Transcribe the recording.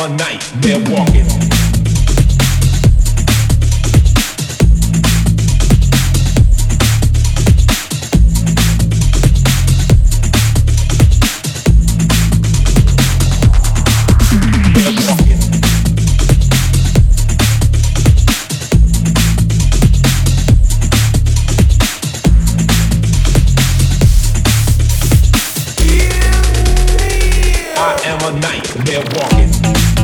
summer night, they're walking. they're walking.